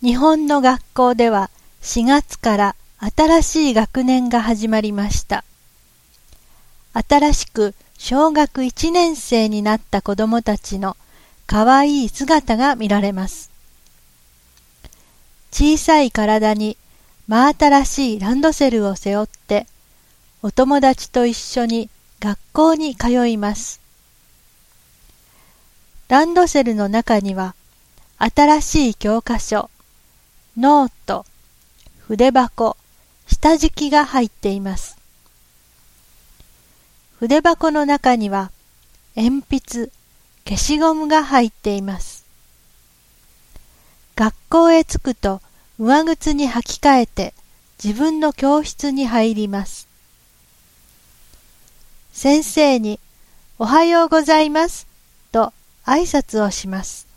日本の学校では4月から新しい学年が始まりました。新しく小学1年生になった子供たちのかわいい姿が見られます。小さい体に真新しいランドセルを背負ってお友達と一緒に学校に通います。ランドセルの中には新しい教科書、ノート、筆箱、下敷きが入っています。筆箱の中には鉛筆、消しゴムが入っています。学校へ着くと上靴に履き替えて自分の教室に入ります。先生におはようございますと挨拶をします。